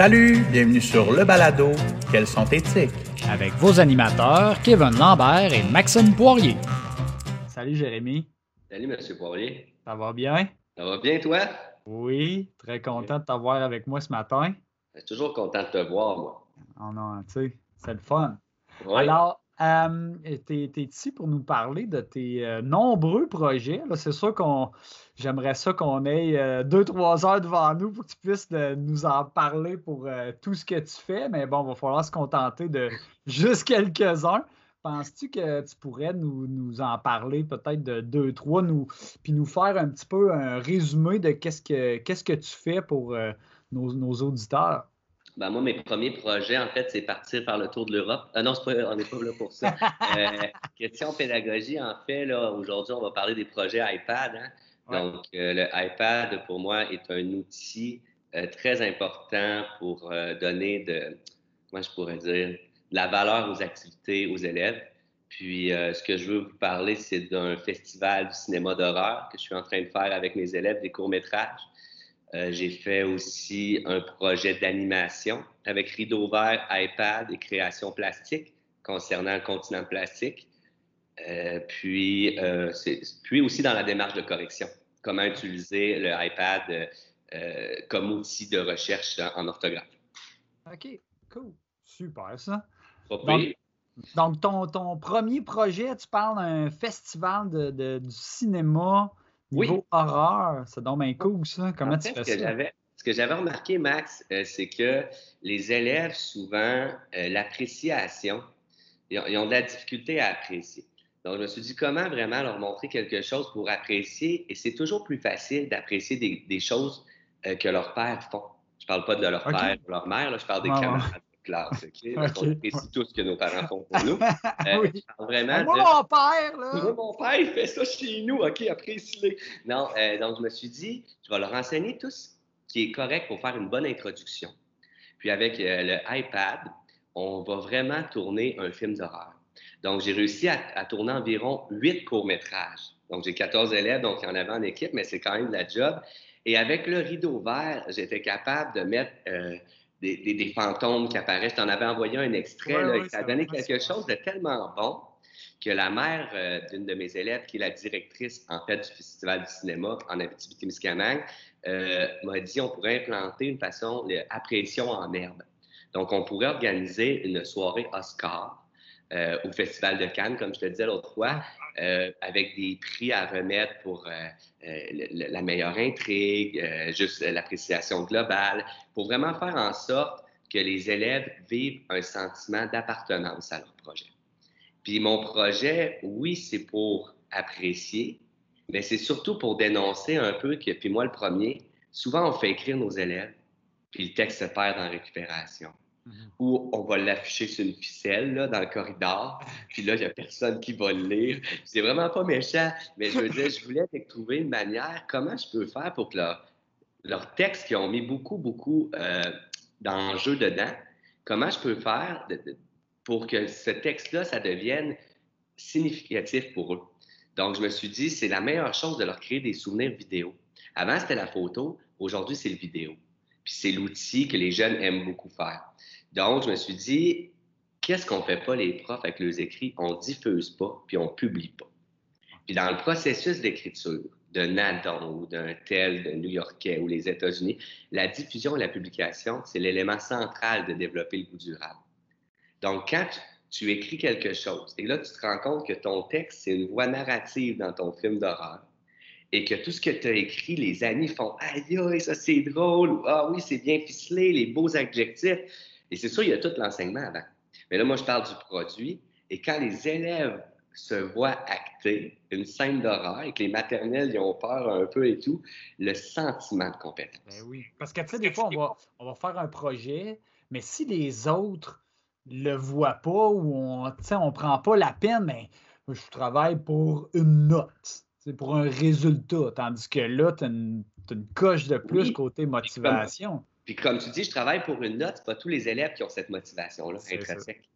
Salut, bienvenue sur le balado Quels sont éthiques avec vos animateurs Kevin Lambert et Maxime Poirier. Salut Jérémy. Salut Monsieur Poirier. Ça va bien? Ça va bien toi? Oui, très content de t'avoir avec moi ce matin. Je suis toujours content de te voir, moi. Oh non, tu sais, c'est le fun. Alors, euh, tu es, ici pour nous parler de tes euh, nombreux projets. C'est sûr qu'on j'aimerais ça qu'on ait euh, deux, trois heures devant nous pour que tu puisses nous en parler pour tout ce que tu fais. Mais bon, il va falloir se contenter de juste quelques-uns. Penses-tu que tu pourrais nous, en parler peut-être de deux, trois, nous, puis nous faire un petit peu un résumé de qu'est-ce que, qu'est-ce que tu fais pour nos auditeurs? Ben, moi, mes premiers projets, en fait, c'est partir faire le tour de l'Europe. Ah non, pas, on n'est pas là pour ça. Euh, question pédagogie, en fait, là, aujourd'hui, on va parler des projets iPad. Hein. Donc, euh, le iPad, pour moi, est un outil euh, très important pour donner de, comment je pourrais dire, de la valeur aux activités aux élèves. Puis, ce que je veux vous parler, c'est d'un festival du cinéma d'horreur que je suis en train de faire avec mes élèves, des courts-métrages. Euh, j'ai fait aussi un projet d'animation avec rideau vert, iPad et création plastique concernant le continent plastique. Euh, puis, euh, puis aussi dans la démarche de correction, comment utiliser le iPad comme outil de recherche en, orthographe. OK, cool. Super ça. Donc, donc ton, ton, premier projet, tu parles d'un festival de, du cinéma Niveau horreur, c'est donc bien cool, ça. Comment tu fais ce ça? ce que j'avais remarqué, Max, euh, c'est que les élèves, souvent, euh, l'appréciation, ils, ont de la difficulté à apprécier. Donc, je me suis dit, comment vraiment leur montrer quelque chose pour apprécier? Et c'est toujours plus facile d'apprécier des, choses euh, que leurs pères font. Je ne parle pas de leur père ou leur mère, là, je parle des camarades classe, OK? Parce qu'on apprécie tout ce que nos parents font pour nous. Euh, oui. Vraiment moi, mon père, là! Moi, mon père, il fait ça chez nous, OK? Apprécie-les. Non, euh, donc je me suis dit, je vais leur enseigner tout ce qui est correct pour faire une bonne introduction. Puis avec le iPad, on va vraiment tourner un film d'horreur. Donc, j'ai réussi à, tourner environ huit courts-métrages. Donc, j'ai 14 élèves, donc il y en avait en équipe, mais c'est quand même de la job. Et avec le rideau vert, j'étais capable de mettre des, fantômes qui apparaissent. Tu en avais envoyé un extrait, là, ça a donné quelque chose de tellement bon que la mère euh, d'une de mes élèves, qui est la directrice en fait du Festival du cinéma en Abitibi-Témiscamingue, euh, m'a dit on pourrait implanter une façon d'appression en herbe. Donc, on pourrait organiser une soirée Oscar euh, au Festival de Cannes, comme je te disais l'autre fois, euh, avec des prix à remettre pour euh, la meilleure intrigue, juste l'appréciation globale, pour vraiment faire en sorte que les élèves vivent un sentiment d'appartenance à leur projet. Puis mon projet, oui, c'est pour apprécier, mais c'est surtout pour dénoncer un peu que, puis moi le premier, souvent on fait écrire nos élèves, puis le texte se perd en récupération. Mhm. Ou on va l'afficher sur une ficelle là, dans le corridor, puis là, il n'y a personne qui va le lire. C'est vraiment pas méchant, mais je veux dire, je voulais trouver une manière, comment je peux faire pour que leur, leur texte, qui ont mis beaucoup, beaucoup euh, d'enjeux dedans, comment je peux faire pour que ce texte-là, ça devienne significatif pour eux? Donc, je me suis dit, c'est la meilleure chose de leur créer des souvenirs vidéo. Avant, c'était la photo, aujourd'hui, c'est le vidéo. Puis c'est l'outil que les jeunes aiment beaucoup faire. Donc, je me suis dit, qu'est-ce qu'on fait pas les profs avec leurs écrits? On diffuse pas, puis on publie pas. Puis dans le processus d'écriture de Nadon ou d'un tel de New-Yorkais ou les États-Unis, la diffusion et la publication, c'est l'élément central de développer le goût durable. Donc, quand tu écris quelque chose et là, tu te rends compte que ton texte, c'est une voix narrative dans ton film d'horreur, et que tout ce que tu as écrit, les amis font Aïe, aïe, ça c'est drôle, ou Ah oui, c'est bien ficelé, les beaux adjectifs. Et c'est sûr, il y a tout l'enseignement avant. Mais là, moi, je parle du produit. Et quand les élèves se voient acter une scène d'horreur et que les maternelles y ont peur un peu et tout, le sentiment de compétence. Ben oui, parce que tu sais, des fois, on va, on va faire un projet, mais si les autres le voient pas ou on ne prend pas la peine, mais ben, je travaille pour une note. C'est pour un résultat. Tandis que là, tu as, une coche de plus côté motivation. Puis comme, tu dis, je travaille pour une note, c'est pas tous les élèves qui ont cette motivation-là intrinsèque.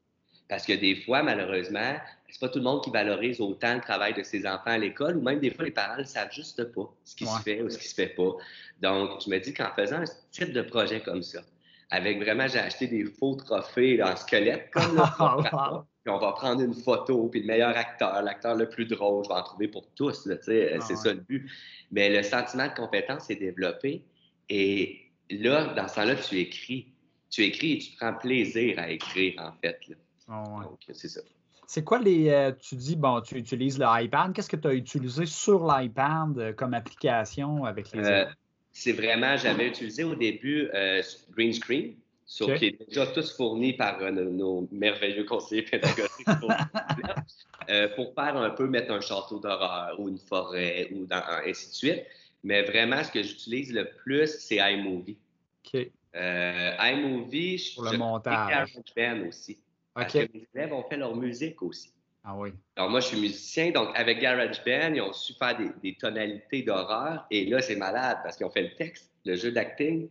Parce que des fois, malheureusement, c'est pas tout le monde qui valorise autant le travail de ses enfants à l'école, ou même des fois, les parents ne savent juste pas ce qui se fait ou ce qui se fait pas. Donc, je me dis qu'en faisant un type de projet comme ça, avec vraiment, j'ai acheté des faux trophées en squelette, comme là, puis on va prendre une photo, puis le meilleur acteur, l'acteur le plus drôle, je vais en trouver pour tous, là, c'est ça le but. Mais le sentiment de compétence est développé, et là, dans ce temps-là, tu écris. Tu écris et tu prends plaisir à écrire, en fait. Ah Donc, c'est ça. C'est quoi les. Euh, tu dis, bon, tu utilises l'iPad. Qu'est-ce que tu as utilisé sur l'iPad euh, comme application avec les euh, C'est vraiment, j'avais utilisé au début Green Screen, sur, qui est déjà tous fournis par nos, merveilleux conseillers pédagogiques pour, pour, faire un peu mettre un château d'horreur ou une forêt ou dans, ainsi de suite. Mais vraiment, ce que j'utilise le plus, c'est iMovie. OK. iMovie, pour le montage. aussi. Parce que mes élèves ont fait leur musique aussi. Ah oui. Alors moi, je suis musicien, donc avec GarageBand, ils ont su faire des, tonalités d'horreur. Et là, c'est malade parce qu'ils ont fait le texte, le jeu d'acting,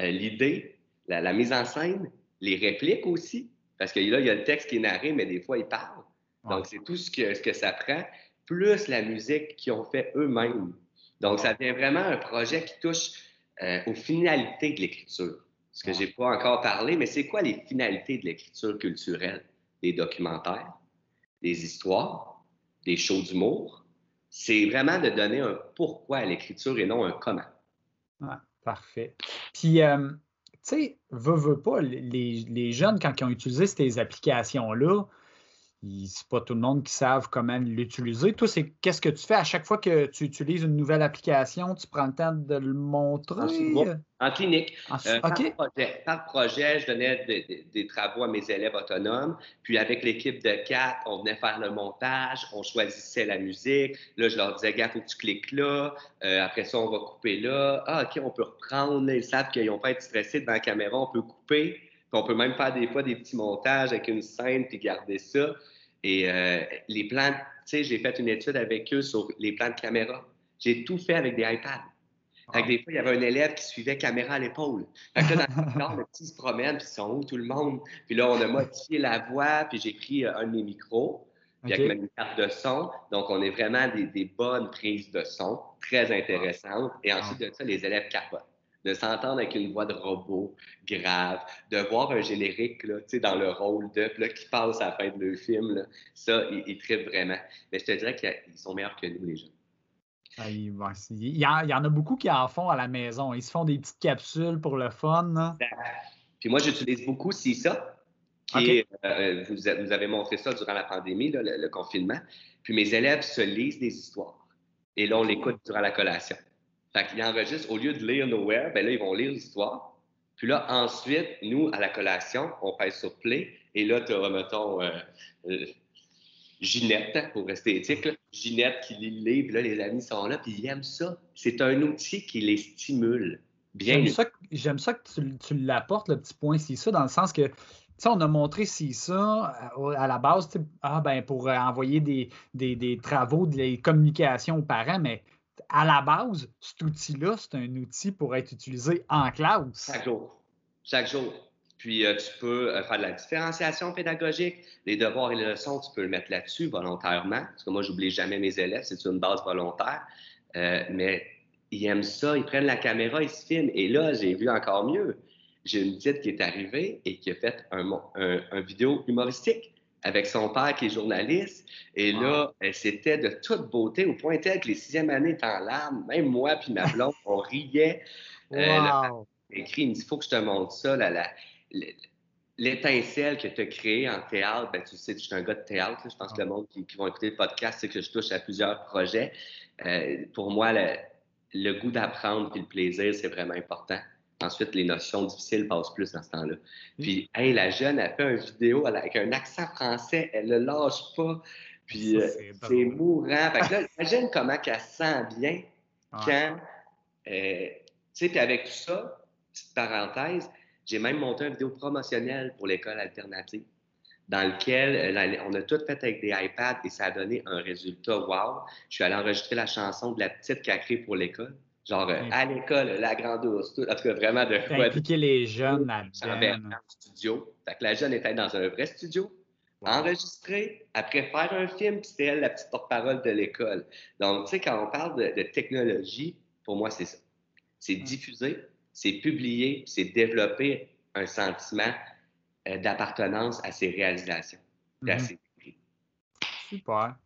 euh, l'idée, la, mise en scène, les répliques aussi. Parce que là, il y a le texte qui est narré, mais des fois, ils parlent. Donc, c'est tout ce que, ce que ça prend, plus la musique qu'ils ont fait eux-mêmes. Donc, ça devient vraiment un projet qui touche euh, aux finalités de l'écriture ce que j'ai pas encore parlé, mais c'est quoi les finalités de l'écriture culturelle? Des documentaires, des histoires, des shows d'humour. C'est vraiment de donner un pourquoi à l'écriture et non un comment. Parfait. Puis, euh, tu sais, veux pas, les, les, jeunes, quand ils ont utilisé ces applications-là, c'est pas tout le monde qui savent comment l'utiliser. Toi, c'est qu'est-ce que tu fais à chaque fois que tu utilises une nouvelle application, tu prends le temps de le montrer? En, clinique. Euh, par, projet, je donnais des travaux à mes élèves autonomes. Puis avec l'équipe de quatre, on venait faire le montage, on choisissait la musique. Là, je leur disais, gars, faut que tu cliques là. Euh, après ça, on va couper là. Ah, OK, on peut reprendre. ils savent qu'ils n'ont pas été stressés devant la caméra, on peut couper. Puis on peut même faire des fois des petits montages avec une scène puis garder ça. Et euh, les plans, tu sais, j'ai fait une étude avec eux sur les plans de caméra. J'ai tout fait avec des iPads. Fait des fois, il y avait un élève qui suivait caméra à l'épaule. Fait que là, dans le petit se promène, puis ils sont où tout le monde? Puis là, on a modifié la voix, puis j'ai pris euh, un de mes micros, puis avec ma carte de son. Donc, on est vraiment des, des bonnes prises de son, très intéressantes. Et ensuite de ça, les élèves capotent de s'entendre avec une voix de robot grave, de voir un générique là, dans le rôle de, là, qui passe à la fin de le film, là, ça, ils, ils vraiment. Mais je te dirais qu'ils sont meilleurs que nous, les gens. Ah, il, y en a beaucoup qui en font à la maison. Ils se font des petites capsules pour le fun. Puis moi, j'utilise beaucoup CISA, qui euh, vous, avez montré ça durant la pandémie, le, confinement. Puis mes élèves se lisent des histoires. Et là, on l'écoute durant la collation. Fait qu'ils enregistrent, au lieu de lire Nowhere, ben là, ils vont lire l'histoire. Puis là, ensuite, nous, à la collation, on pèse sur play. Et là, tu as, mettons, euh, euh, Ginette, pour rester éthique, Ginette qui lit le livre, là, les amis sont là, puis ils aiment ça. C'est un outil qui les stimule. Bien. J'aime ça, que tu, tu l'apportes, le petit point c'est ça, dans le sens que sais, on a montré si ça euh, à la base, ah, ben, pour envoyer des, des, des, travaux, des communications aux parents, mais à la base, cet outil-là, c'est un outil pour être utilisé en classe. Chaque jour. Chaque jour. Puis, euh, tu peux euh, faire de la différenciation pédagogique. Les devoirs et les leçons, tu peux le mettre là-dessus volontairement. Parce que moi, j'oublie jamais mes élèves. C'est une base volontaire. Euh, mais ils aiment ça. Ils prennent la caméra, ils se filment. Et là, j'ai vu encore mieux. J'ai une petite qui est arrivée et qui a fait un, un, vidéo humoristique avec son père qui est journaliste. Et là, c'était de toute beauté, au point tel que les sixième années étaient en larmes. Même moi puis ma blonde, on riait. Euh, écrit, il me dit, il faut que je te montre ça, l'étincelle que tu as créée en théâtre. Ben, tu sais, je suis un gars de théâtre. je pense que le monde qui, qui va écouter le podcast, c'est que je touche à plusieurs projets. Euh, pour moi, le, le goût d'apprendre et le plaisir, c'est vraiment important. Ensuite, les notions difficiles passent plus dans ce temps-là. Puis, hey, la jeune, a fait une vidéo avec un accent français, elle ne lâche pas. Puis, euh, c'est mourant. Fait que là, imagine comment elle se sent bien quand. Euh, tu sais, puis avec tout ça, petite parenthèse, j'ai même monté une vidéo promotionnelle pour l'école alternative dans lequel euh, on a tout fait avec des iPads et ça a donné un résultat wow. Je suis allé enregistrer la chanson de la petite qui a créé pour l'école. Genre, euh, à l'école, la grande ours, tout. En tout cas, vraiment de quoi. Impliquer les jeunes là-dedans. studio. Fait que la jeune était dans un vrai studio, enregistré, après faire un film, puis c'était elle la petite porte-parole de l'école. Donc, tu sais, quand on parle de, technologie, pour moi, c'est ça. C'est diffusé, c'est publié, c'est développé un sentiment euh, d'appartenance à ses réalisations, à. Super.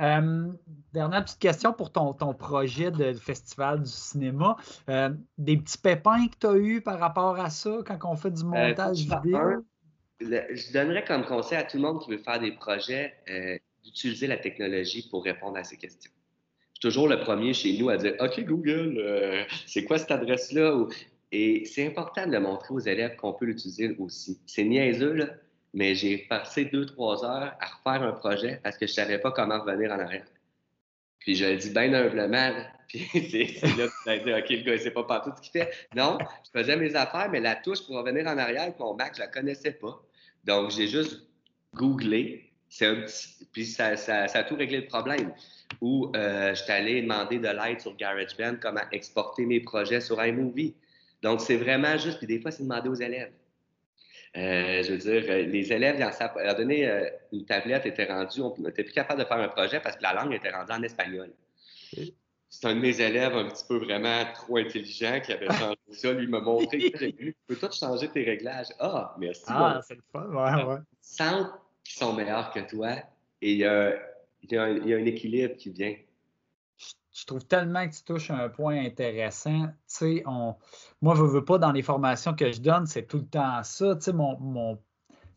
Euh, dernière petite question pour ton, ton projet de festival du cinéma. Euh, des petits pépins que tu as eu par rapport à ça quand on fait du montage vidéo? je donnerais comme conseil à tout le monde qui veut faire des projets d'utiliser la technologie pour répondre à ces questions. Je suis toujours le premier chez nous à dire OK, Google, c'est quoi cette adresse-là? Et c'est important de montrer aux élèves qu'on peut l'utiliser aussi. C'est niaiseux, là, mais j'ai passé deux, trois heures à refaire un projet parce que je ne savais pas comment revenir en arrière. Puis je le dis bien humblement, puis c'est là que tu dit, OK, le gars, il pas partout ce qu'il fait. Non, je faisais mes affaires, mais la touche pour revenir en arrière mon Mac, je la connaissais pas. Donc, j'ai juste googlé, puis ça, ça, ça, a tout réglé le problème. Ou euh, je suis allé demander de l'aide sur GarageBand, comment exporter mes projets sur iMovie. Donc, c'est vraiment juste, puis des fois, c'est demander aux élèves. Euh, je veux dire, euh, les élèves, à un donné, euh, une tablette était rendue, on n'était plus capable de faire un projet parce que la langue était rendue en espagnol. C'est un de mes élèves un petit peu vraiment trop intelligent qui avait changé ça. Lui m'a montré que tu peux tout changer tes réglages? Ah, merci. Ah, c'est le fun, ouais, ouais. Sentent qu'ils sont meilleurs que toi et il y, a, il y a un équilibre qui vient je trouve tellement que tu touches un point intéressant. Tu sais, on, moi, je veux pas dans les formations que je donne, c'est tout le temps ça. Tu sais, mon,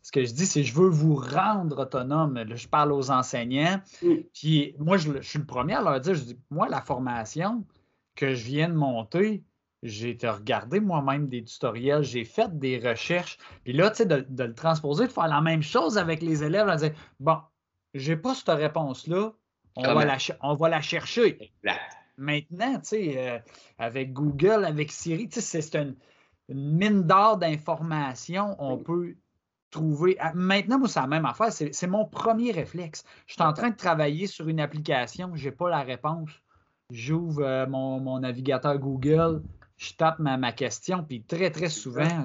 ce que je dis, c'est je veux vous rendre autonome. je parle aux enseignants. Puis moi, je, suis le premier à leur dire, je dis, moi, la formation que je viens de monter, j'ai été regarder moi-même des tutoriels, j'ai fait des recherches. Puis là, tu sais, de, le transposer, de faire la même chose avec les élèves, de dire, bon, j'ai pas cette réponse-là, on va, la, on va, la, chercher. Maintenant, tu sais, euh, avec Google, avec Siri, c'est une, mine d'or d'informations. On peut trouver. Ah, maintenant, moi, c'est la même affaire. C'est mon premier réflexe. Je suis en train de travailler sur une application, je n'ai pas la réponse. J'ouvre euh, mon, navigateur Google, je tape ma, question, puis très, très souvent,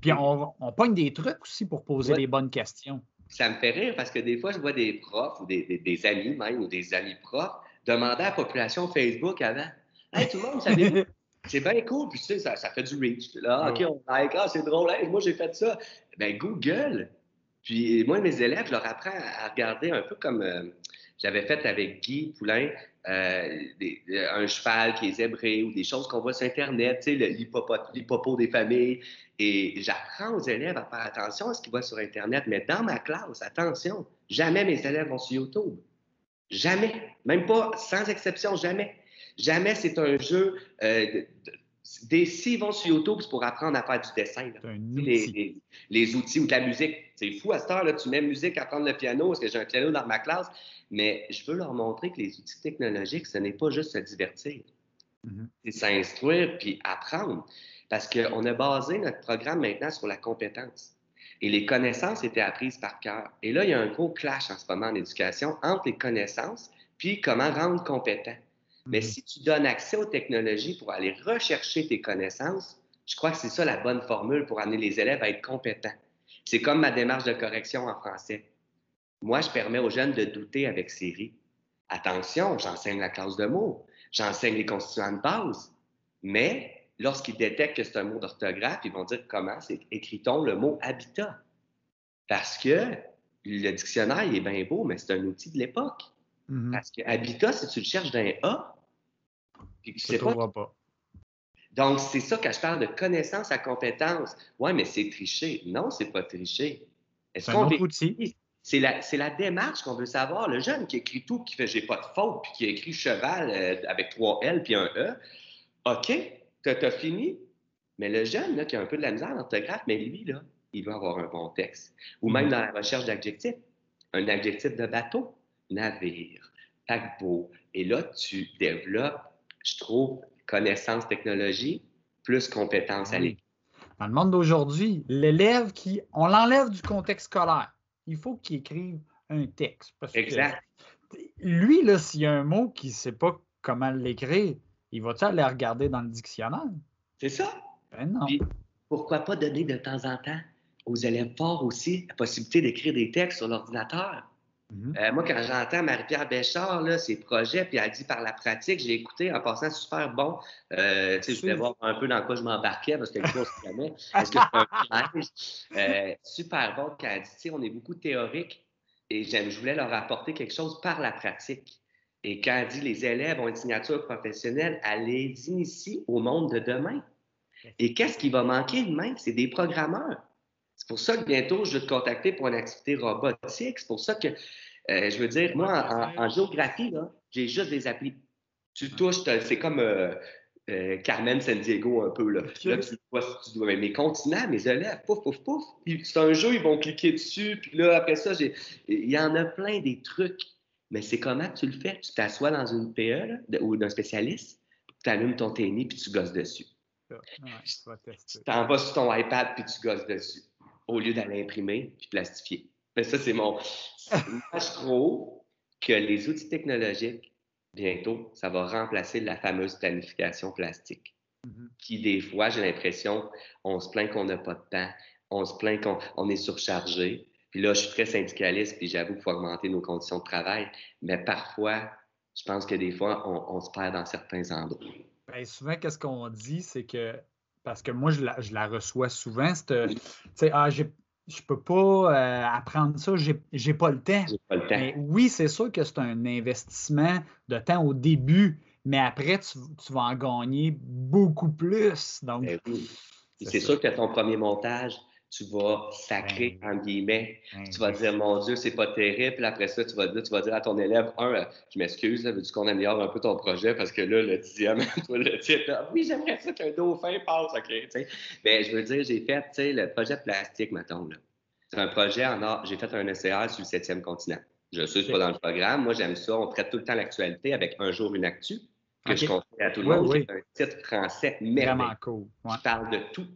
puis on, on pogne des trucs aussi pour poser les bonnes questions ça me fait rire parce que des fois, je vois des profs ou des, amis même ou des amis profs demander à la population Facebook avant Hey, tout le monde, savez C'est bien cool, puis tu sais, ça, fait du reach. Là, OK, on like, ah, c'est drôle, moi j'ai fait ça. Ben Google. Puis moi, mes élèves, je leur apprends à regarder un peu comme euh, j'avais fait avec Guy Poulain, euh, un cheval qui est zébré ou des choses qu'on voit sur Internet, tu sais, l'hippopo des familles. Et j'apprends aux élèves à faire attention à ce qu'ils voient sur Internet. Mais dans ma classe, attention, jamais mes élèves vont sur YouTube. Jamais. Même pas, sans exception, jamais. Jamais c'est un jeu. Euh, des, s'ils vont sur YouTube, c'est pour apprendre à faire du dessin. Les, les, outils ou de la musique. C'est fou à cette heure, là, tu mets musique, à apprendre le piano, parce que j'ai un piano dans ma classe. Mais je veux leur montrer que les outils technologiques, ce n'est pas juste se divertir. Mm-hmm. C'est s'instruire puis apprendre. Parce qu'on a basé notre programme maintenant sur la compétence. Et les connaissances étaient apprises par cœur. Et là, il y a un gros clash en ce moment en éducation entre les connaissances puis comment rendre compétent. Mais mhm. si tu donnes accès aux technologies pour aller rechercher tes connaissances, je crois que c'est ça la bonne formule pour amener les élèves à être compétents. C'est comme ma démarche de correction en français. Moi, je permets aux jeunes de douter avec Siri. Attention, j'enseigne la classe de mots, j'enseigne les constituants de base, mais lorsqu'ils détectent que c'est un mot d'orthographe, ils vont dire comment écrit-on le mot habitat. Parce que le dictionnaire est bien beau, mais c'est un outil de l'époque. Mm-hmm. Parce que habitat, si tu le cherches d'un A, puis tu sais pas, pas. Donc, c'est ça que je parle de connaissance à compétence. Oui, mais c'est tricher. Non, c'est pas tricher. Est-ce qu'on outil? C'est la, la, démarche qu'on veut savoir. Le jeune qui écrit tout, qui fait j'ai pas de faute, puis qui écrit cheval euh, avec trois L puis un E, OK, tu as, fini, mais le jeune là, qui a un peu de la misère l'orthographe, mais lui, là, il va avoir un bon texte. Ou même mm-hmm. dans la recherche d'adjectifs. Un adjectif de bateau, navire, paquebot. Et là, tu développes, je trouve, connaissance technologie plus compétence à l'école. Dans le monde d'aujourd'hui, l'élève qui. On l'enlève du contexte scolaire. Il faut qu'il écrive un texte. exact. lui, là, s'il y a un mot qu'il ne sait pas comment l'écrire, il va-tu aller regarder dans le dictionnaire? C'est ça. Ben non. pourquoi pas donner de temps en temps aux élèves forts aussi la possibilité d'écrire des textes sur l'ordinateur? Mhm. Euh, moi, quand j'entends Marie-Pierre Béchard, là, ses projets, puis elle dit par la pratique, j'ai écouté en passant super bon. Euh, je voulais voir un peu dans quoi je m'embarquais parce que le cours, jamais. Est-ce que c'est un piège? Euh, super bon quand elle dit, on est beaucoup théorique et je voulais leur apporter quelque chose par la pratique. Et quand elle dit les élèves ont une signature professionnelle, elle les initie au monde de demain. Et qu'est-ce qui va manquer demain? C'est des programmeurs. C'est pour ça que bientôt, je vais te contacter pour une activité robotique. C'est pour ça que, euh, je veux dire, moi, en, géographie, j'ai juste des applis. Tu touches, c'est comme euh, euh, Carmen San Diego un peu. Là, là tu vois, tu dois, mes continents, mes élèves, pouf, pouf, pouf. c'est un jeu, ils vont cliquer dessus. Puis là, après ça, il y en a plein des trucs. Mais c'est comment tu le fais? Tu t'assois dans une PE ou d'un spécialiste, tu allumes ton tennis puis tu gosses dessus. tu t'en vas sur ton iPad puis tu gosses dessus au lieu d'aller imprimer puis plastifier. Mais ça, c'est mon. je trouve que les outils technologiques, bientôt, ça va remplacer la fameuse planification plastique. Mm-hmm. Qui, des fois, j'ai l'impression, on se plaint qu'on n'a pas de temps, on se plaint qu'on est surchargé. Puis là, je suis très syndicaliste, puis j'avoue qu'il faut augmenter nos conditions de travail. Mais parfois, je pense que des fois, on, se perd dans certains endroits. Bien, souvent, qu'est-ce qu'on dit, c'est que parce que moi, je la, reçois souvent. Tu sais, ah, je ne peux pas euh, apprendre ça, j'ai pas le temps. Pas le temps. Mais oui, c'est sûr que c'est un investissement de temps au début, mais après, tu, vas en gagner beaucoup plus. Donc, ben c'est sûr que ton premier montage, tu vas sacrer, en guillemets. tu vas dire, mon Dieu, c'est pas terrible. Puis après ça, tu vas, dire, tu vas dire à ton élève, un, euh, je m'excuse, veux-tu qu'on améliore un peu ton projet? Parce que là, le dixième, toi, le type, oui, j'aimerais ça qu'un dauphin passe, OK. Mais ben, je veux dire, j'ai fait, tu sais, le projet plastique, mettons, là. C'est un projet en or. J'ai fait un ECR sur le septième continent. Je suis pas dans le programme. Moi, j'aime ça. On traite tout le temps l'actualité avec un jour une actu que je conseille à tout le monde. C'est un titre français merveilleux. Vraiment cool. Qui parle de tout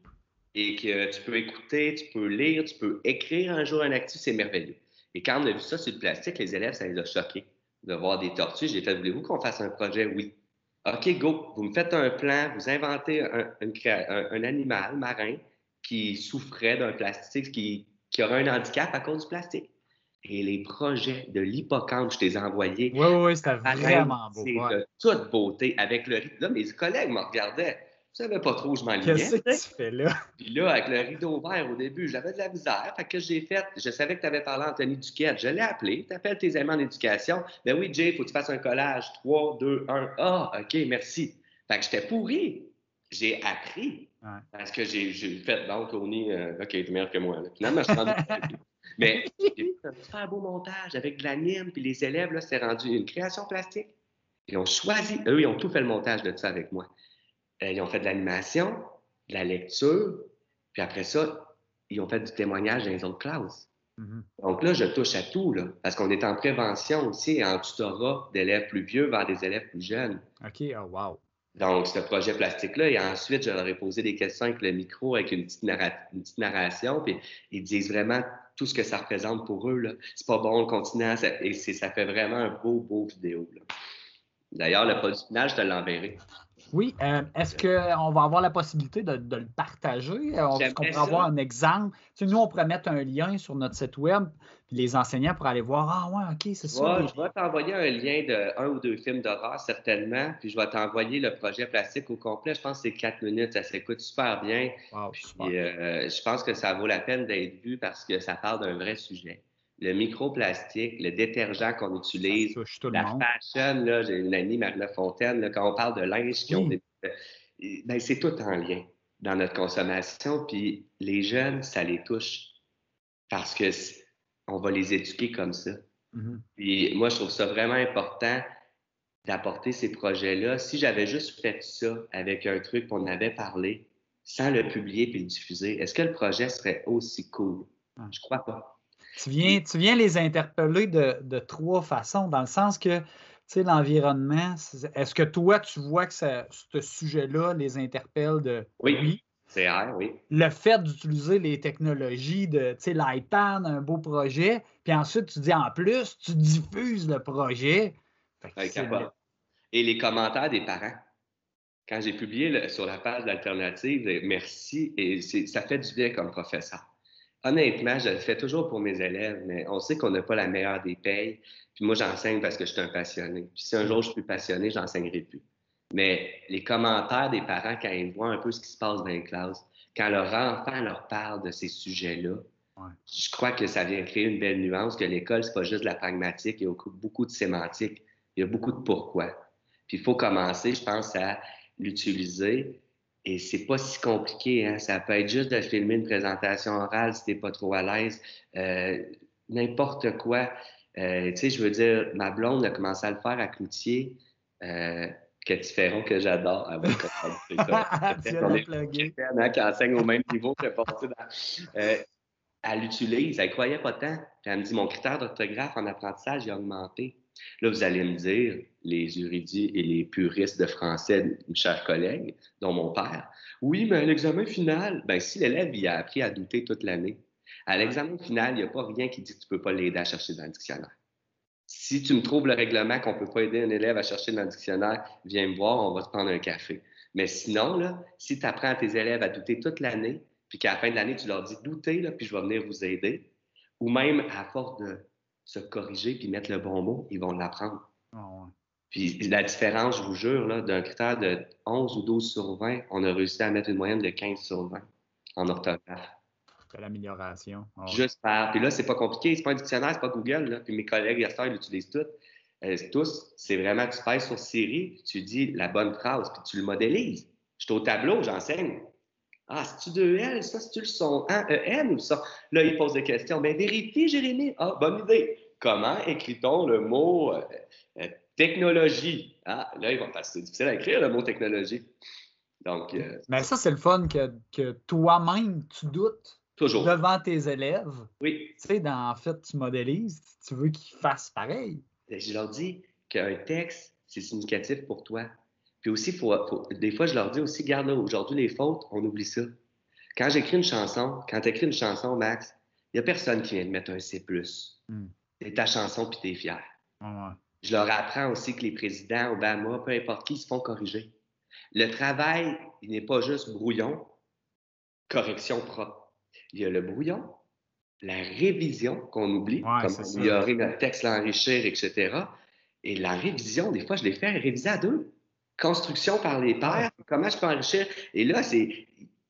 et que tu peux écouter, tu peux lire, tu peux écrire un jour un actif, c'est merveilleux. Et quand on a vu ça sur le plastique, les élèves, ça les a choqués de voir des tortues. J'ai fait, voulez-vous qu'on fasse un projet? Oui. OK, go. Vous me faites un plan, vous inventez un, un, animal marin qui souffrait d'un plastique, qui, qui aurait un handicap à cause du plastique. Et les projets de l'hippocampe, je t'ai envoyés. Oui, oui, oui, c'était vraiment beau. C'est de toute beauté avec le Là, mes collègues me regardaient. Je savais pas trop où je m'enlignais. Qu'est-ce que tu fais là? Puis là, avec le rideau vert au début, j'avais de la misère. Fait que j'ai fait, je savais que tu avais parlé à Anthony Duquette. Je l'ai appelé. Tu appelles tes amis en éducation. Ben oui, Jay, il faut que tu fasses un collage. 3, 2, 1. Ah, OK, merci. Fait que j'étais pourri. J'ai appris. Parce que j'ai fait, bon, Tony, euh, OK, tu es meilleur que moi. Là. Finalement, je suis Mais j'ai fait un super beau montage avec de l'anime. Puis les élèves, là, c'est rendu une création plastique. Ils ont choisi, eux, ils ont tout fait le montage de ça avec moi. Euh, ils ont fait de l'animation, de la lecture, puis après ça, ils ont fait du témoignage dans les autres classes. Mm-hmm. Donc là, je touche à tout, là, parce qu'on est en prévention aussi et en tutorat d'élèves plus vieux vers des élèves plus jeunes. OK, oh, wow. Donc, ce projet plastique-là, et ensuite, je leur ai posé des questions avec le micro, avec une petite, narration, puis ils disent vraiment tout ce que ça représente pour eux. C'est pas bon, le continent, et ça fait vraiment un beau, beau vidéo. D'ailleurs, le produit final, je te l'enverrai. Oui. Euh, est-ce qu'on va avoir la possibilité de, le partager? Euh, est-ce qu'on pourrait avoir un exemple? Tu nous, on pourrait mettre un lien sur notre site web, puis les enseignants pourraient aller voir Ah, ouais, OK, c'est ça. Je vais t'envoyer un lien de un ou deux films d'horreur, certainement, puis je vais t'envoyer le projet plastique au complet. Je pense que c'est quatre minutes, ça s'écoute super bien. Euh, je pense que ça vaut la peine d'être vu parce que ça parle d'un vrai sujet le microplastique, le détergent qu'on utilise, la fashion, là, j'ai une amie, Marie Fontaine, quand on parle de linge, des... ben, c'est tout en lien dans notre consommation, puis les jeunes, ça les touche parce que on va les éduquer comme ça. Mm-hmm. Puis moi, je trouve ça vraiment important d'apporter ces projets-là. Si j'avais juste fait ça avec un truc qu'on avait parlé, sans le publier puis le diffuser, est-ce que le projet serait aussi cool? Je crois pas. Tu viens, tu viens les interpeller de, trois façons, dans le sens que, tu sais, l'environnement, est-ce que toi, tu vois que ce sujet-là les interpelle de oui? C'est vrai, oui. Le fait d'utiliser les technologies de, tu sais, l'iPad, un beau projet, puis ensuite, tu dis en plus, tu diffuses le projet. Et les commentaires des parents. Quand j'ai publié sur la page d'Alternative, merci, et ça fait du bien comme professeur honnêtement, je le fais toujours pour mes élèves, mais on sait qu'on n'a pas la meilleure des payes. Puis moi, j'enseigne parce que je suis un passionné. Puis si un jour je suis plus passionné, j'enseignerai plus. Mais les commentaires des parents, quand ils voient un peu ce qui se passe dans les classes, quand leur enfant leur parle de ces sujets-là, je crois que ça vient créer une belle nuance, que l'école, c'est pas juste de la pragmatique, il y a beaucoup de sémantique, il y a beaucoup de pourquoi. Puis il faut commencer, je pense, à l'utiliser. Et c'est pas si compliqué, hein? Ça peut être juste de filmer une présentation orale si t'es pas trop à l'aise. Euh, n'importe quoi. Euh, tu sais, je veux dire, ma blonde a commencé à le faire à Cloutier. Euh, Cathy Ferron, que j'adore. Elle va qui enseigne au même niveau que euh, Elle l'utilise, elle ne croyait pas tant. Puis elle me dit, mon critère d'orthographe en apprentissage a augmenté. Là, vous allez me dire, les érudits et les puristes de français, mes chers collègues, dont mon père, oui, mais à l'examen final, ben, si l'élève il a appris à douter toute l'année, à l'examen final, il n'y a pas rien qui dit que tu ne peux pas l'aider à chercher dans le dictionnaire. Si tu me trouves le règlement qu'on ne peut pas aider un élève à chercher dans le dictionnaire, viens me voir, on va se prendre un café. Mais sinon, si tu apprends à tes élèves à douter toute l'année, puis qu'à la fin de l'année, tu leur dis douter, là, puis je vais venir vous aider, ou même à force de se corriger puis mettre le bon mot, ils vont l'apprendre. Ah puis la différence, je vous jure, d'un critère de 11 ou 12 sur 20, on a réussi à mettre une moyenne de 15 sur 20 en orthographe l'amélioration. Ah Juste par. Puis là, c'est pas compliqué. C'est pas un dictionnaire, c'est pas Google. Là. Puis mes collègues, ils l'utilisent tous. Euh, tous, c'est vraiment, tu passes sur Siri, tu dis la bonne phrase, puis tu le modélises. Je suis au tableau, j'enseigne. Ah, c'est-tu deux L, ça, c'est-tu le son? Un E, ou ça? Là, il pose des questions. Bien, vérifie, Jérémy. Ah, bonne idée. Comment écrit-on le mot euh, euh, technologie? Ah, là, il va passer. C'est difficile à écrire le mot technologie. Donc. Mais ça, c'est le fun que, que toi-même, tu doutes Toujours. devant tes élèves. Oui. Tu sais, en fait, tu modélises, tu veux qu'ils fassent pareil. Ben, je leur dis qu'un texte, c'est significatif pour toi. Puis aussi, faut, des fois, je leur dis aussi, garde là, aujourd'hui, les fautes, on oublie ça. Quand j'écris une chanson, quand tu écris une chanson, Max, il n'y a personne qui vient de mettre un C. Hmm. C'est ta chanson, puis tu es fier. Je leur apprends aussi que les présidents, Obama, peu importe qui, se font corriger. Le travail, il n'est pas juste brouillon, correction propre il y a le brouillon, la révision qu'on oublie, comme améliorer notre texte, l'enrichir, etc. Et la révision, des fois, je les fais réviser à deux. Construction par les pairs, comment je peux enrichir. Et là, c'est,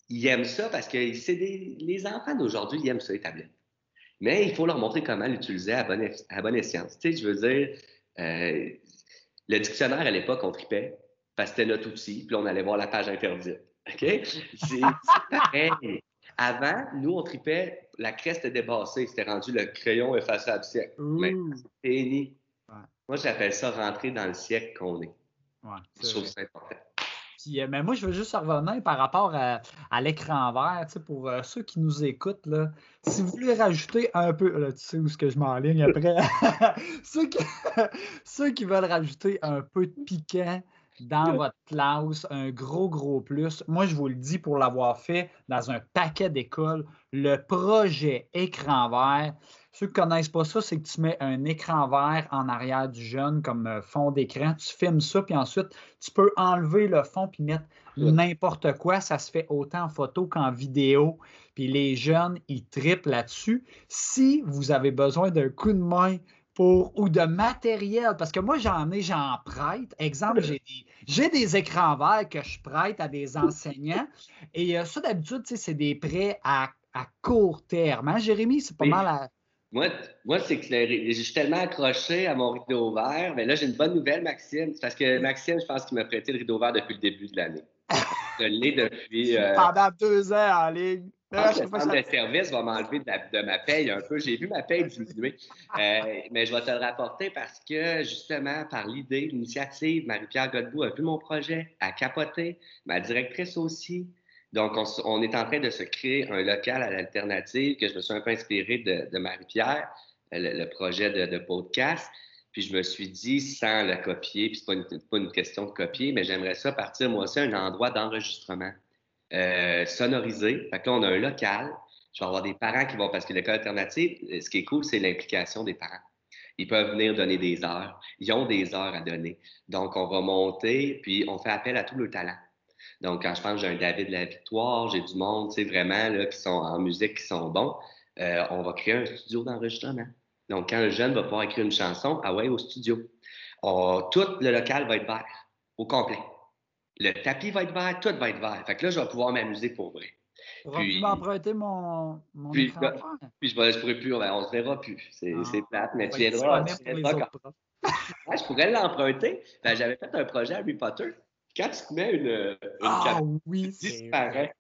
ils aiment ça parce que c'est les enfants d'aujourd'hui, ils aiment ça, les tablettes. Mais il faut leur montrer comment l'utiliser à bonne, à bonne escience. Tu sais, je veux dire, euh, le dictionnaire à l'époque, on tripait parce que c'était notre outil, puis on allait voir la page interdite. OK? C'est pareil. Avant, nous, on tripait, la creste débassée. C'était rendu le crayon effaçable siècle. Mais c'est Moi, j'appelle ça rentrer dans le siècle qu'on est. Ouais, important. Euh, mais moi, je veux juste revenir par rapport à, l'écran vert, pour euh, ceux qui nous écoutent, là, si vous voulez rajouter un peu, là, tu sais où est-ce que je m'enligne après, ceux, qui, ceux qui veulent rajouter un peu de piquant, dans votre classe, un gros, gros plus. Moi, je vous le dis pour l'avoir fait dans un paquet d'écoles, le projet écran vert. Ceux qui ne connaissent pas ça, c'est que tu mets un écran vert en arrière du jeune comme euh, fond d'écran. Tu filmes ça, puis ensuite, tu peux enlever le fond puis mettre n'importe quoi. Ça se fait autant en photo qu'en vidéo. Puis les jeunes, ils triplent là-dessus. Si vous avez besoin d'un coup de main pour, ou de matériel, parce que moi, j'en ai, j'en prête. Exemple, j'ai des, j'ai des écrans verts que je prête à des enseignants. Et euh, ça, d'habitude, c'est des prêts à, à, court terme. Hein, Jérémy? C'est pas mal à... Moi, moi c'est que je suis tellement accroché à mon rideau vert. Mais là, j'ai une bonne nouvelle, Maxime. parce que Maxime, je pense qu'il m'a prêté le rideau vert depuis le début de l'année. je l'ai depuis. Euh, Pendant deux ans en ligne. Ah, le centre de service va m'enlever de, ma paye un peu. J'ai vu ma paye diminuer. Euh, mais je vais te le rapporter parce que, justement, par l'idée, l'initiative, Marie-Pierre Godbout a vu mon projet, a capoté, ma directrice aussi. Donc, on, est en train de se créer un local à l'alternative que je me suis un peu inspiré de, Marie-Pierre, le, projet de, podcast. Puis je me suis dit, sans le copier, puis c'est pas, pas une question de copier, mais j'aimerais ça partir, moi aussi, un endroit d'enregistrement. Euh, sonorisé. Fait que là, on a un local. Je vais avoir des parents qui vont, parce que l'école alternative, euh, ce qui est cool, c'est l'implication des parents. Ils peuvent venir donner des heures. Ils ont des heures à donner. Donc, on va monter, puis on fait appel à tout le talent. Donc, quand je pense j'ai un David de la Victoire, j'ai du monde, tu sais, vraiment, là, qui sont en musique, qui sont bons. euh, on va créer un studio d'enregistrement. Donc, quand un jeune va pouvoir écrire une chanson, ah ouais, au studio. tout le local va être vert, au complet. Le tapis va être vert, tout va être vert. Fait que là, je vais pouvoir m'amuser pour vrai. Puis, m'emprunter mon, mon puis, écran puis je, ne pourrai plus, on, ne se verra plus. C'est ah, plate, mais tu viendras. Tu quand... je pourrais l'emprunter. Ben, J'avais fait un projet Harry Potter. Quand tu te mets une, une ah, oui, disparaît.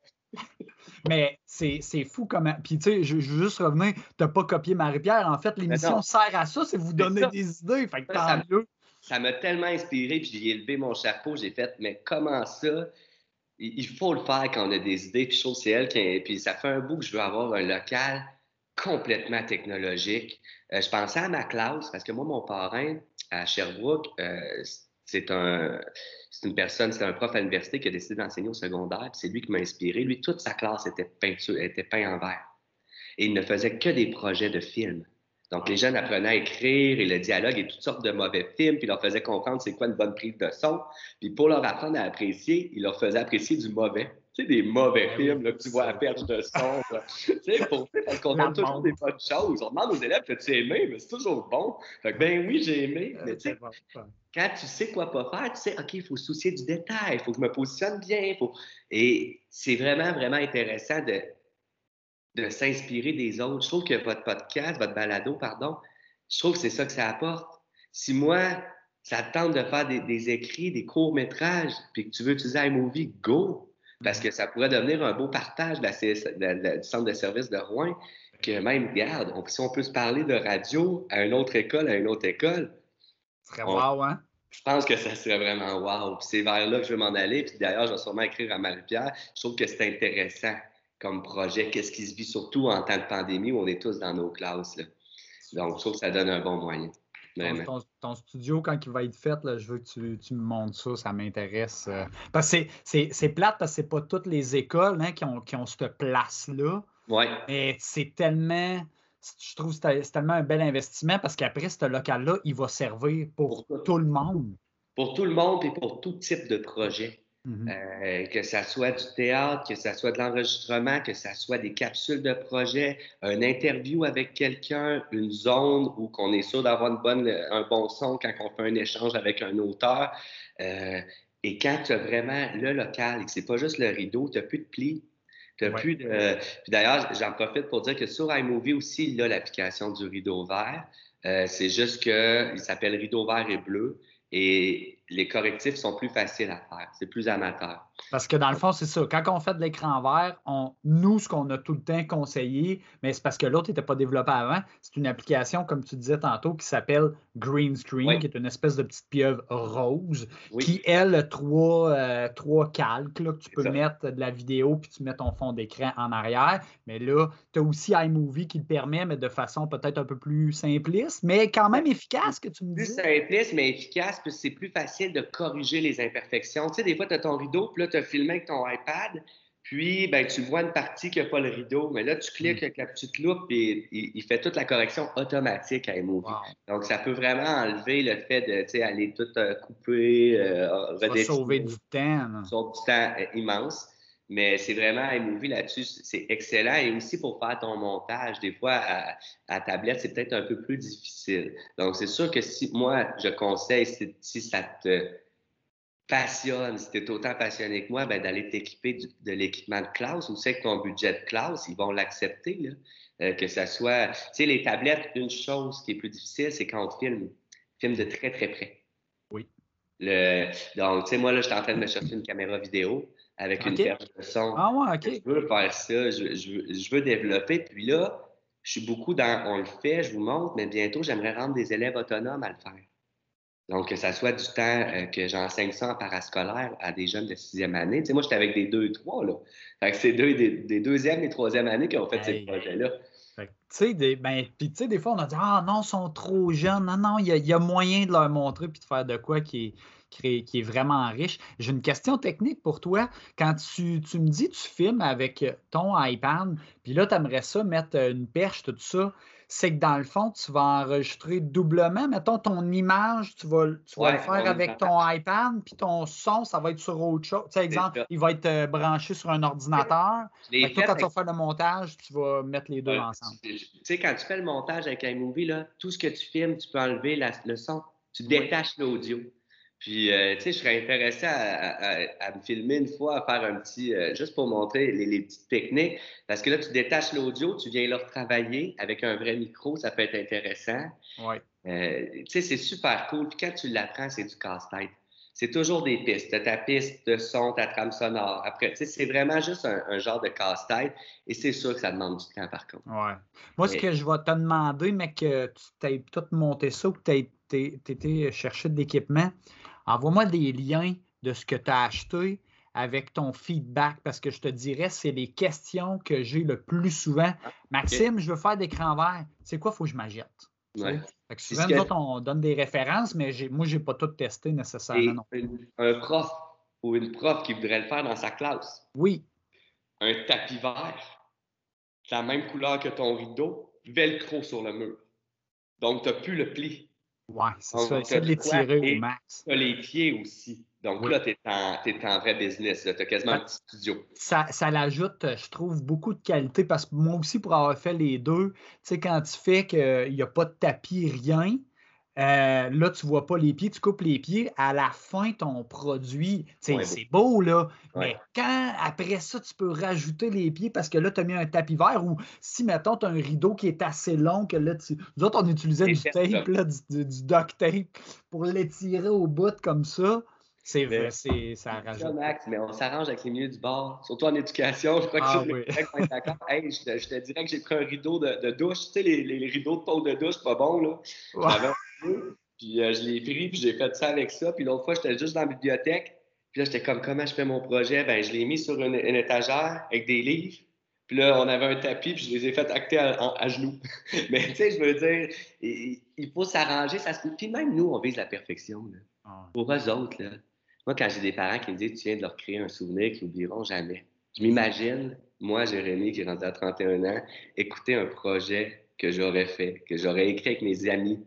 Mais c'est fou comment. Puis, tu sais, je, veux juste revenir, tu n'as pas copié Marie-Pierre. En fait, l'émission sert à ça, c'est vous donner des idées. Fait que tant mieux. Ça m'a tellement inspiré, puis j'ai élevé mon chapeau. J'ai fait, mais comment ça? Il faut le faire quand on a des idées. Puis, je trouve c'est elle qui. Puis, ça fait un bout que je veux avoir un local complètement technologique. Euh, je pensais à ma classe, parce que moi, mon parrain à Sherbrooke, euh, c'est un c'est une personne, c'est un prof à l'université qui a décidé d'enseigner au secondaire. C'est lui qui m'a inspiré. Lui, toute sa classe était peinture, était peint en vert. Et il ne faisait que des projets de films. Donc, les jeunes apprenaient à écrire et le dialogue et toutes sortes de mauvais films, puis il leur faisait comprendre c'est quoi une bonne prise de son. Puis pour leur apprendre à apprécier, il leur faisait apprécier du mauvais. Tu sais, des mauvais ben films, là, que tu vois à perche de son. tu sais, pour, parce qu'on demande toujours des bonnes choses. On demande aux élèves, as-tu aimé? Mais c'est toujours bon. Fait que, ben oui, j'ai aimé. Mais tu sais, quand tu sais quoi pas faire, tu sais, OK, il faut se soucier du détail, il faut que je me positionne bien. Et c'est vraiment, vraiment intéressant de, s'inspirer des autres. Je trouve que votre podcast, votre balado, pardon, je trouve que c'est ça que ça apporte. Si moi, ça tente de faire des, écrits, des courts-métrages, puis que tu veux utiliser iMovie, go! Parce que ça pourrait devenir un beau partage du centre de service de Rouen, que même, regarde, si on peut se parler de radio à une autre école, à une autre école. Ce serait wow, hein? Je pense que ça serait vraiment wow. Puis c'est vers là que je veux m'en aller. Puis d'ailleurs, je vais sûrement écrire à Marie-Pierre. Je trouve que c'est intéressant comme projet, qu'est-ce qui se vit surtout en temps de pandémie où on est tous dans nos classes. Donc, je trouve que ça donne un bon moyen. Ton, studio, quand il va être fait, je veux que tu, me montres ça, ça m'intéresse. Euh. parce que c'est plate parce que c'est pas toutes les écoles hein, qui, ont, qui ont cette place-là. Oui. Mais c'est tellement. Je trouve que c'est tellement un bel investissement parce qu'après, ce local-là, il va servir pour, pour tout le monde. Pour tout le monde et pour tout type de projet. Mm-hmm. Euh, que ça soit du théâtre, que ça soit de l'enregistrement, que ça soit des capsules de projet, un interview avec quelqu'un, une zone où qu'on est sûr d'avoir une bonne, un bon son quand on fait un échange avec un auteur. Euh, et quand tu as vraiment le local et que c'est pas juste le rideau, tu n'as plus de plis. Tu plus de. Puis d'ailleurs, j'en profite pour dire que sur iMovie aussi, il a l'application du rideau vert. Euh, c'est juste qu'il s'appelle rideau vert et bleu. Et les correctifs sont plus faciles à faire. C'est plus amateur. Parce que dans le fond, c'est ça. Quand on fait de l'écran vert, on, nous, ce qu'on a tout le temps conseillé, mais c'est parce que l'autre n'était pas développé avant, c'est une application, comme tu disais tantôt, qui s'appelle Green Screen, qui est une espèce de petite pieuvre rose, qui, elle, a trois, euh, trois calques que tu peux mettre de la vidéo, puis tu mets ton fond d'écran en arrière. Mais là, tu as aussi iMovie qui le permet, mais de façon peut-être un peu plus simpliste, mais quand même efficace, que tu me dis. Plus simpliste, mais efficace, puis c'est plus facile de corriger les imperfections. Tu sais, des fois, tu as ton rideau, puis là, tu as filmé avec ton iPad, puis ben, tu vois une partie qui n'a pas le rideau, mais là, tu cliques mm. avec la petite loupe et il, fait toute la correction automatique à iMovie. Donc, ça peut vraiment enlever le fait de aller tout euh, couper, euh, sauver du temps. Sauver du temps euh, immense. Mais c'est vraiment iMovie là-dessus, c'est excellent. Et aussi pour faire ton montage, des fois, à, à tablette, c'est peut-être un peu plus difficile. Donc, c'est sûr que si moi, je conseille, si ça te passionne, si tu es autant passionné que moi, ben, d'aller t'équiper de l'équipement de classe. Ou c'est que ton budget de classe, ils vont l'accepter. Euh, que ça soit. Tu sais, les tablettes, une chose qui est plus difficile, c'est quand on filme, filme de très, très près. Oui. Le, donc, tu sais, moi, là, je suis en train de me chercher une caméra vidéo avec une perche de son. Ah ouais, OK. Je veux faire ça, je, je, veux développer. Puis là, je suis beaucoup dans on le fait, je vous montre, mais bientôt, j'aimerais rendre des élèves autonomes à le faire. Donc, que ça soit du temps euh, que j'enseigne ça en parascolaire à des jeunes de sixième année. Tu sais, moi, j'étais avec des deux et trois, là. Fait que c'est deux, des, deuxièmes et troisième années qui ont fait ces projets-là. Tu sais, des, ben, puis tu sais, des fois, on a dit Ah non, ils sont trop jeunes. Non, non, il y, a moyen de leur montrer puis de faire de quoi qui est, qui est, vraiment riche. J'ai une question technique pour toi. Quand tu, tu, me dis tu filmes avec ton iPad, puis là, tu aimerais ça mettre une perche, tout ça, c'est que dans le fond, tu vas enregistrer doublement. Mettons ton image, tu vas, tu vas le faire avec ton iPad, puis ton son, ça va être sur autre chose. Tu sais, exemple, il va être euh, branché sur un ordinateur. toi, quand tu vas faire le montage, tu vas mettre les deux ensemble. Tu sais, quand tu fais le montage avec iMovie, là, tout ce que tu filmes, tu peux enlever le son. Tu détaches l'audio. Puis, euh, tu sais, je serais intéressé à, me filmer une fois, à faire un petit, euh, juste pour montrer les, petites techniques. Parce que là, tu détaches l'audio, tu viens le retravailler avec un vrai micro, ça peut être intéressant. Ouais. Euh, tu sais, c'est super cool. Puis quand tu l'apprends, c'est du casse-tête. C'est toujours des pistes. ta piste de son, ta trame sonore. Après, tu sais, c'est vraiment juste un, genre de casse-tête. Et c'est sûr que ça demande du temps, par contre. Ouais. Moi, ce que je vais te demander, mais que tu aies tout monté ça ou que tu aies été chercher de l'équipement, Envoie-moi des liens de ce que tu as acheté avec ton feedback parce que je te dirais, c'est les questions que j'ai le plus souvent. Ah, Maxime, je veux faire d'écran vert. C'est quoi, il faut que je? Ouais. souvent, nous autres, on donne des références, mais moi, je n'ai pas tout testé nécessairement. un prof ou une prof qui voudrait le faire dans sa classe. Oui. Un tapis vert, la même couleur que ton rideau, velcro sur le mur. Donc, tu n'as plus le pli. Oui, c'est ça. Essaye de les tirer au max. Tu as les pieds aussi. Donc là, tu es, en vrai business. Tu as quasiment un petit studio. Ça, ça l'ajoute, je trouve, beaucoup de qualité parce que moi aussi, pour avoir fait les deux, tu sais, quand tu fais qu'il n'y a pas de tapis, rien, euh, là, tu ne vois pas les pieds, tu coupes les pieds. À la fin, ton produit, c'est beau, là. Mais quand, après ça, tu peux rajouter les pieds parce que là, tu as mis un tapis vert ou si, mettons, tu as un rideau qui est assez long que là, tu... nous autres, on utilisait du tape, là, du, du, duct tape pour l'étirer au bout comme ça. C'est vrai, c'est, ça. Max, mais on s'arrange avec les milieux du bord, surtout en éducation. Je crois que ah, oui. d'accord. hey, je, te, je, te, dirais que j'ai pris un rideau de, de douche. Tu sais, les, les, rideaux de pôle de douche, pas bon, là. Puis euh, je l'ai pris, puis j'ai fait ça avec ça. Puis l'autre fois, j'étais juste dans la bibliothèque. Puis là, j'étais comme, comment je fais mon projet? Ben, je l'ai mis sur une, étagère avec des livres. Puis là, on avait un tapis, puis je les ai fait acter à, genoux. Mais tu sais, je veux dire, il, faut s'arranger. Ça se... Puis même nous, on vise la perfection. Là. Ah. Pour eux autres, là. Moi, quand j'ai des parents qui me disent, tu viens de leur créer un souvenir qu'ils n'oublieront jamais. Je m'imagine, moi, Jérémy, qui est rendu à 31 ans, écouter un projet que j'aurais fait, que j'aurais écrit avec mes amis,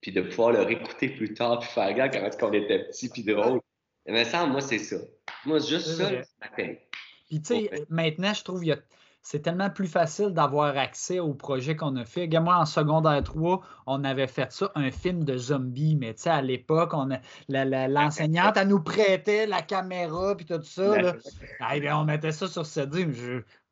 puis de pouvoir le réécouter plus tard, puis faire regarde quand on était petit, puis drôle. Mais ça, moi, c'est ça. Moi, juste ça, ça m'appelle. Puis, tu sais, maintenant, je trouve qu'il y a c'est tellement plus facile d'avoir accès au projet qu'on a fait. Moi, en secondaire 3, on avait fait ça, un film de zombies, mais tu sais, à l'époque, l'enseignante, elle nous prêtait la caméra puis tout ça. Là. Eh bien, on mettait ça sur CD.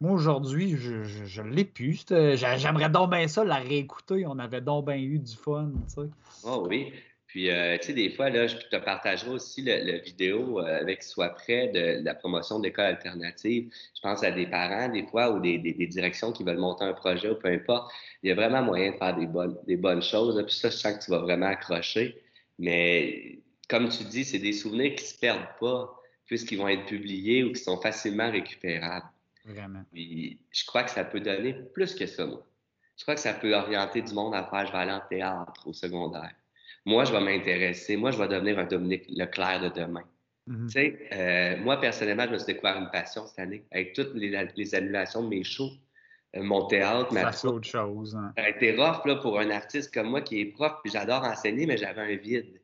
moi, aujourd'hui, je ne l'ai plus. J'aimerais donc bien ça, la réécouter. On avait donc bien eu du fun. Tu sais. Oh oui. Puis, euh, tu sais, des fois, là, je te partagerai aussi le, vidéo euh, avec Soit prêt de, la promotion d'écoles alternatives. Je pense à des parents, des fois, ou des, directions qui veulent monter un projet ou peu importe. Il y a vraiment moyen de faire des bonnes, des bonnes choses. Puis ça, je sens que tu vas vraiment accrocher. Mais comme tu dis, c'est des souvenirs qui ne se perdent pas puisqu'ils vont être publiés ou qui sont facilement récupérables. Vraiment. Puis, je crois que ça peut donner plus que ça, moi. Je crois que ça peut orienter du monde à faire, je vais aller en théâtre au secondaire moi, je vais m'intéresser, moi, je vais devenir un Dominique Leclerc de demain. Mhm. Tu sais, euh, moi, personnellement, je me suis découvert une passion cette année avec toutes les, annulations de mes shows, euh, mon théâtre, ma Ça, autre chose. Hein. Ça a été rough là, pour un artiste comme moi qui est prof, puis j'adore enseigner, mais j'avais un vide.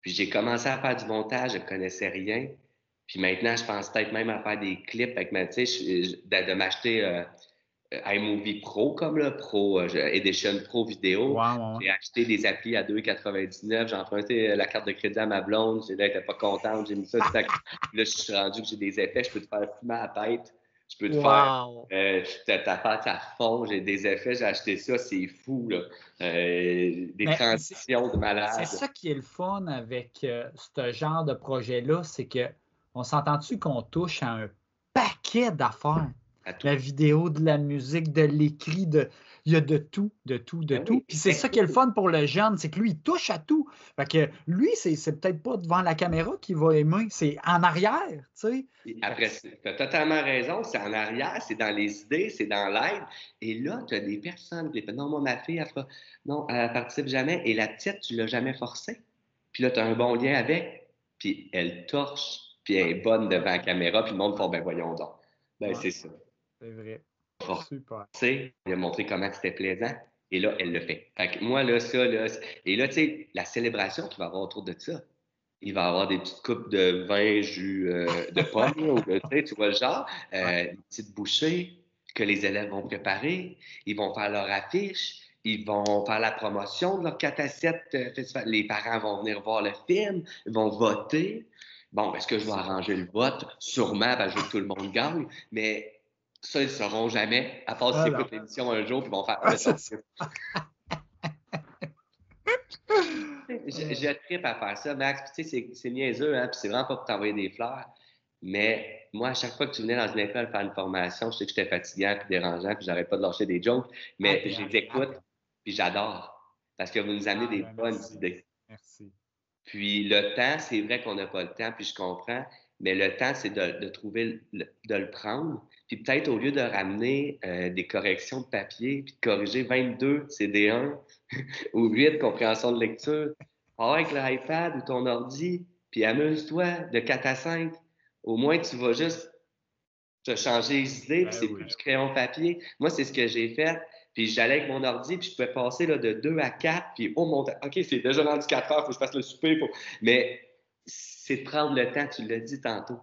Puis j'ai commencé à faire du montage, je ne connaissais rien. Puis maintenant, je pense peut-être même à faire des clips avec ma, tu sais, de, m'acheter euh, iMovie Pro comme le Pro euh, Edition Pro vidéo. J'ai acheté des applis à 2,99. J'ai emprunté euh, la carte de crédit à ma blonde. J'ai n'étais pas contente. J'ai mis ça. là, je suis rendu que j'ai des effets. Je peux te faire fumer à la tête. Je peux te faire euh, ta à fond. J'ai des effets. J'ai acheté ça. C'est fou. Là. des transitions de malade. C'est ça qui est le fun avec ce genre de projet-là. C'est que on s'entend-tu qu'on touche à un paquet d'affaires? La vidéo, de la musique, de l'écrit, de... il y a de tout, de tout, de ben tout. Puis c'est ça qui est le fun pour le jeune, c'est que lui, il touche à tout. Fait que lui, c'est peut-être pas devant la caméra qu'il va aimer, c'est en arrière, tu sais. Après, tu as totalement raison, c'est en arrière, c'est dans les idées, c'est dans l'aide. Et là, tu as des personnes qui disent Non, moi, ma fille, elle fera... non, elle participe jamais. Et la petite, tu l'as jamais forcée. Puis là, tu as un bon lien avec. puis elle torche, puis elle est bonne devant la caméra, puis le monde fait ben voyons donc. Ben, c'est ça. C'est vrai. Super. A montré comment c'était plaisant. Et là, elle le fait. fait que moi, là, ça, là. Et là, tu sais, la célébration qu'il va y avoir autour de ça. Il va y avoir des petites coupes de vin, jus euh, de pomme, tu vois le genre, euh, des petites bouchées que les élèves vont préparer. Ils vont faire leur affiche. Ils vont faire la promotion de leur 4 à 7 euh, Les parents vont venir voir le film, ils vont voter. Bon, est-ce que je vais arranger le vote? Sûrement, parce que tout le monde gagne, mais ça, ils ne sauront jamais, à part s'ils écoutent l'émission un jour, puis ils vont faire. Ah, je, je tripe à faire ça, Max. Tu sais, c'est niaiseux, hein, puis c'est vraiment pas pour t'envoyer des fleurs. Mais moi, à chaque fois que tu venais dans une école faire une formation, je sais que j'étais fatigant puis dérangeant, puis j'arrête pas de lâcher des jokes, mais ah, je les écoute, puis j'adore. Parce que vous nous amenez des ah, ben, bonnes idées. Merci. Puis le temps, c'est vrai qu'on n'a pas le temps, puis je comprends, mais le temps, c'est de, trouver, de le prendre. Puis peut-être au lieu de ramener euh, des corrections de papier, puis de corriger 22 CD1 ou 8 compréhension de lecture, avec l'iPad ou ton ordi, puis amuse-toi de 4 à 5. Au moins, tu vas juste te changer les idées, puis ben c'est plus du crayon papier. Moi, c'est ce que j'ai fait. Puis j'allais avec mon ordi, puis je pouvais passer là, de 2 à 4, puis oh mon OK, c'est déjà rendu 4 heures, il faut que je fasse le souper. Mais c'est de prendre le temps, tu l'as dit tantôt.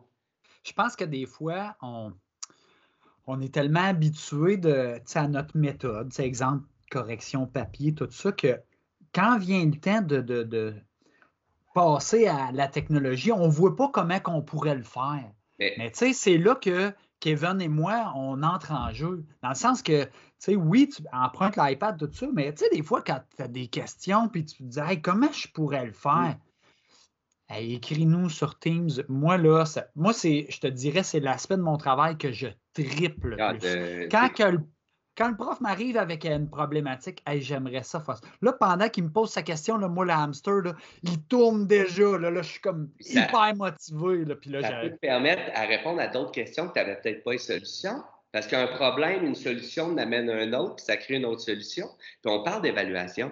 Je pense que des fois, on, on est tellement habitué de, à notre méthode, exemple, correction papier, tout ça, que quand vient le temps de, passer à la technologie, on ne voit pas comment on pourrait le faire. Mais, tu sais, c'est là que Kevin et moi, on entre en jeu. Dans le sens que, tu sais, oui, tu empruntes l'iPad, tout ça, mais tu sais, des fois, quand tu as des questions, puis tu te dis, hey, comment je pourrais le faire? Écris-nous sur Teams. Moi, là, moi, c'est, je te dirais, c'est l'aspect de mon travail que je triple. Ah, quand, quand, le prof m'arrive avec une problématique, j'aimerais ça. Là, pendant qu'il me pose sa question, là, moi, le hamster, il tourne déjà. Là, je suis comme hyper motivé. Là, puis là, ça peut te permettre à répondre à d'autres questions que tu n'avais peut-être pas une solution. Parce qu'un problème, une solution n'amène un autre, puis ça crée une autre solution. Puis on parle d'évaluation.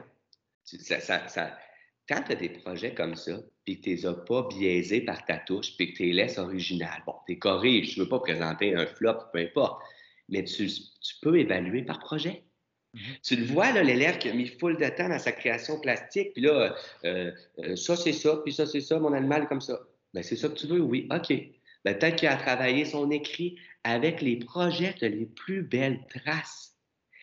quand tu as des projets comme ça, puis que tu les as pas biaisés par ta touche, puis que tu les laisses originales. Bon, tu corriges, je ne veux pas présenter un flop, peu importe, mais tu, peux évaluer par projet. Mm-hmm. Tu le vois, l'élève qui a mis full de temps dans sa création plastique, puis là, euh, euh, ça c'est ça, puis ça c'est ça, mon animal comme ça. Ben, c'est ça que tu veux, oui, OK. Ben, peut-être qu'il a travaillé son écrit avec les projets de les plus belles traces.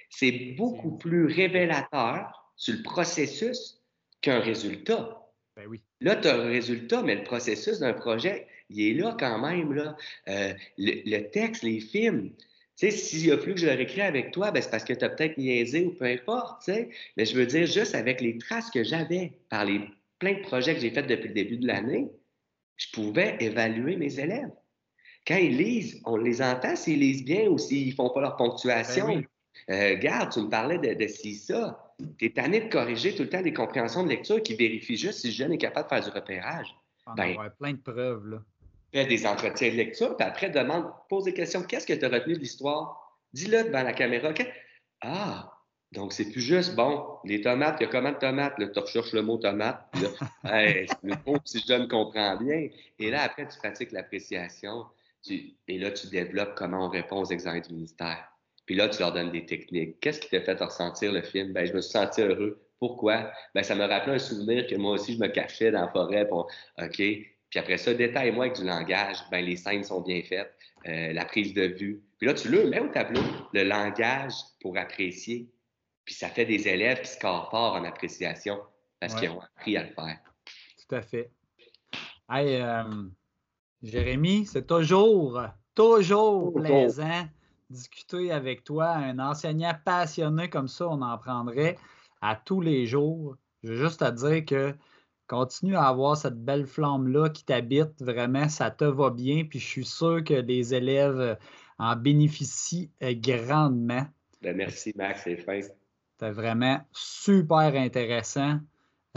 C'est beaucoup plus révélateur sur le processus qu'un résultat. Ben oui. Là, tu as un résultat, mais le processus d'un projet, il est là quand même. Là. Euh, le, texte, les films, tu sais, s'il a plus que je le réécris avec toi, ben, c'est parce que tu as peut-être niaisé ou peu importe, tu sais. Mais je veux dire, juste avec les traces que j'avais par les plein de projets que j'ai faits depuis le début de l'année, je pouvais évaluer mes élèves. Quand ils lisent, on les entend s'ils lisent bien ou s'ils font pas leur ponctuation. Ben euh, garde, tu me parlais de, de si ça. Tu es tanné de corriger tout le temps des compréhensions de lecture qui vérifient juste si le jeune est capable de faire du repérage. On ben, avoir plein de preuves. Là. Fais des entretiens de lecture, puis après, demande, pose des questions. Qu'est-ce que tu as retenu de l'histoire? Dis-le devant la caméra. Ah, donc c'est plus juste, bon, les tomates, il y a combien de tomates? Tu recherches le mot tomate. Là, le mot si je ne comprends bien. Et là, après, tu pratiques l'appréciation. et là, tu développes comment on répond aux examens du ministère. Puis là, tu leur donnes des techniques. Qu'est-ce qui t'a fait ressentir le film? Ben, je me suis senti heureux. Pourquoi? Ben, ça me rappelait un souvenir que moi aussi, je me cachais dans la forêt. Pour... OK? Puis après ça, détaille-moi avec du langage. Ben, les scènes sont bien faites. Euh, la prise de vue. Puis là, tu le mets au tableau, le langage pour apprécier. Puis ça fait des élèves qui scorent fort en appréciation parce qu'ils ont appris à le faire. Tout à fait. Hey, euh, Jérémy, c'est toujours, toujours plaisant discuter avec toi. Un enseignant passionné comme ça, on en prendrait à tous les jours. Je veux juste te dire que continue à avoir cette belle flamme-là qui t'habite. Vraiment, ça te va bien. Puis je suis sûr que les élèves en bénéficient euh, grandement. Ben, merci, Max. C'est fin. C'était vraiment super intéressant.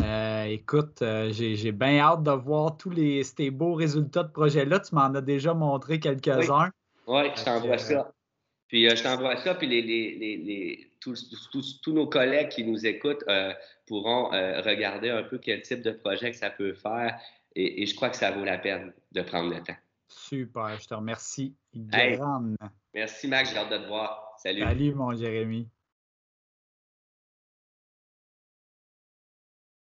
Euh, écoute, euh, j'ai bien hâte de voir tous les, ces beaux résultats de projet-là. Tu m'en as déjà montré quelques-uns. Oui, je t'envoie ça. Puis euh, je t'envoie ça, puis les, les, les, tous, tous, tous, nos collègues qui nous écoutent euh, pourront euh, regarder un peu quel type de projet que ça peut faire Et, je crois que ça vaut la peine de prendre le temps. Super, je te remercie. Merci, Max. J'ai hâte de te voir. Salut. Salut, mon Jérémy.